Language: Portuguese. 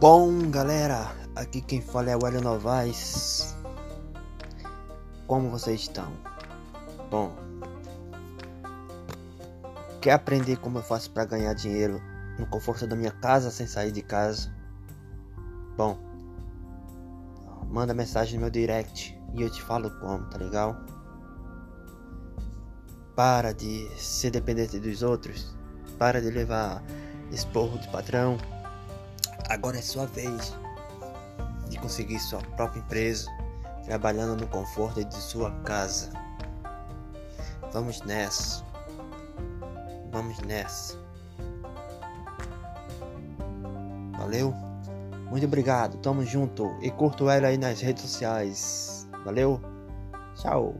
Bom, galera, aqui quem fala é o Hélio Novaes. Como vocês estão? Bom, quer aprender como eu faço para ganhar dinheiro no conforto da minha casa sem sair de casa? Bom, manda mensagem no meu direct e eu te falo como, tá legal? Para de ser dependente dos outros, para de levar esporro de patrão. Agora é sua vez de conseguir sua própria empresa, trabalhando no conforto de sua casa. Vamos nessa. Vamos nessa. Valeu? Muito obrigado, tamo junto e curto ela aí nas redes sociais. Valeu? Tchau.